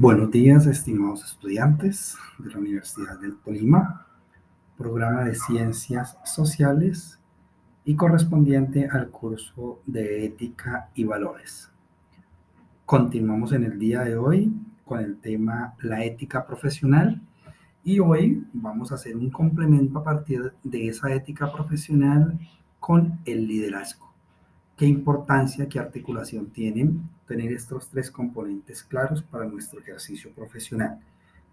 Buenos días, estimados estudiantes de la Universidad del Tolima, programa de Ciencias Sociales y correspondiente al curso de Ética y Valores. Continuamos en el día de hoy con el tema la ética profesional y hoy vamos a hacer un complemento a partir de esa ética profesional con el liderazgo. ¿Qué importancia, qué articulación tienen tener estos tres componentes claros para nuestro ejercicio profesional?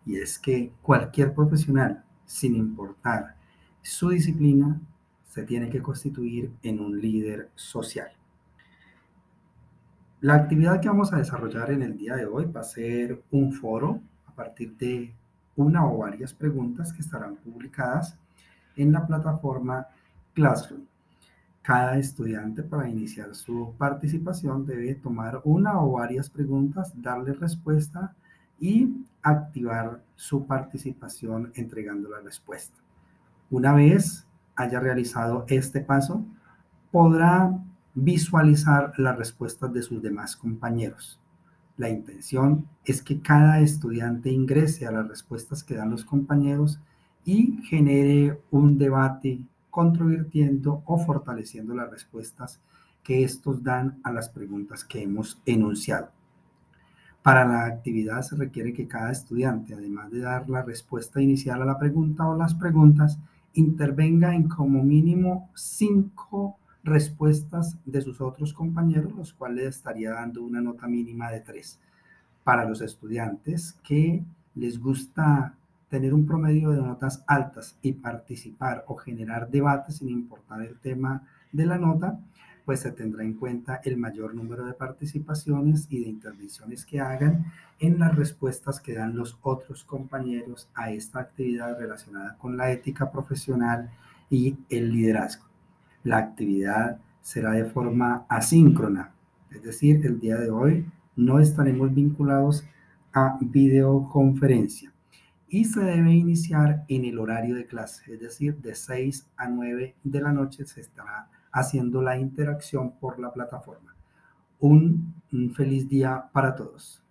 Y es que cualquier profesional, sin importar su disciplina, se tiene que constituir en un líder social. La actividad que vamos a desarrollar en el día de hoy va a ser un foro a partir de una o varias preguntas que estarán publicadas en la plataforma Classroom. Cada estudiante para iniciar su participación debe tomar una o varias preguntas, darle respuesta y activar su participación entregando la respuesta. Una vez haya realizado este paso, podrá visualizar las respuestas de sus demás compañeros. La intención es que cada estudiante ingrese a las respuestas que dan los compañeros y genere un debate controvirtiendo o fortaleciendo las respuestas que estos dan a las preguntas que hemos enunciado. Para la actividad se requiere que cada estudiante, además de dar la respuesta inicial a la pregunta o las preguntas, intervenga en como mínimo cinco respuestas de sus otros compañeros, los cuales estaría dando una nota mínima de tres. Para los estudiantes que les gusta tener un promedio de notas altas y participar o generar debates sin importar el tema de la nota, pues se tendrá en cuenta el mayor número de participaciones y de intervenciones que hagan en las respuestas que dan los otros compañeros a esta actividad relacionada con la ética profesional y el liderazgo. La actividad será de forma asíncrona, es decir, el día de hoy no estaremos vinculados a videoconferencia y se debe iniciar en el horario de clase, es decir, de 6 a 9 de la noche se estará haciendo la interacción por la plataforma. Un, feliz día para todos.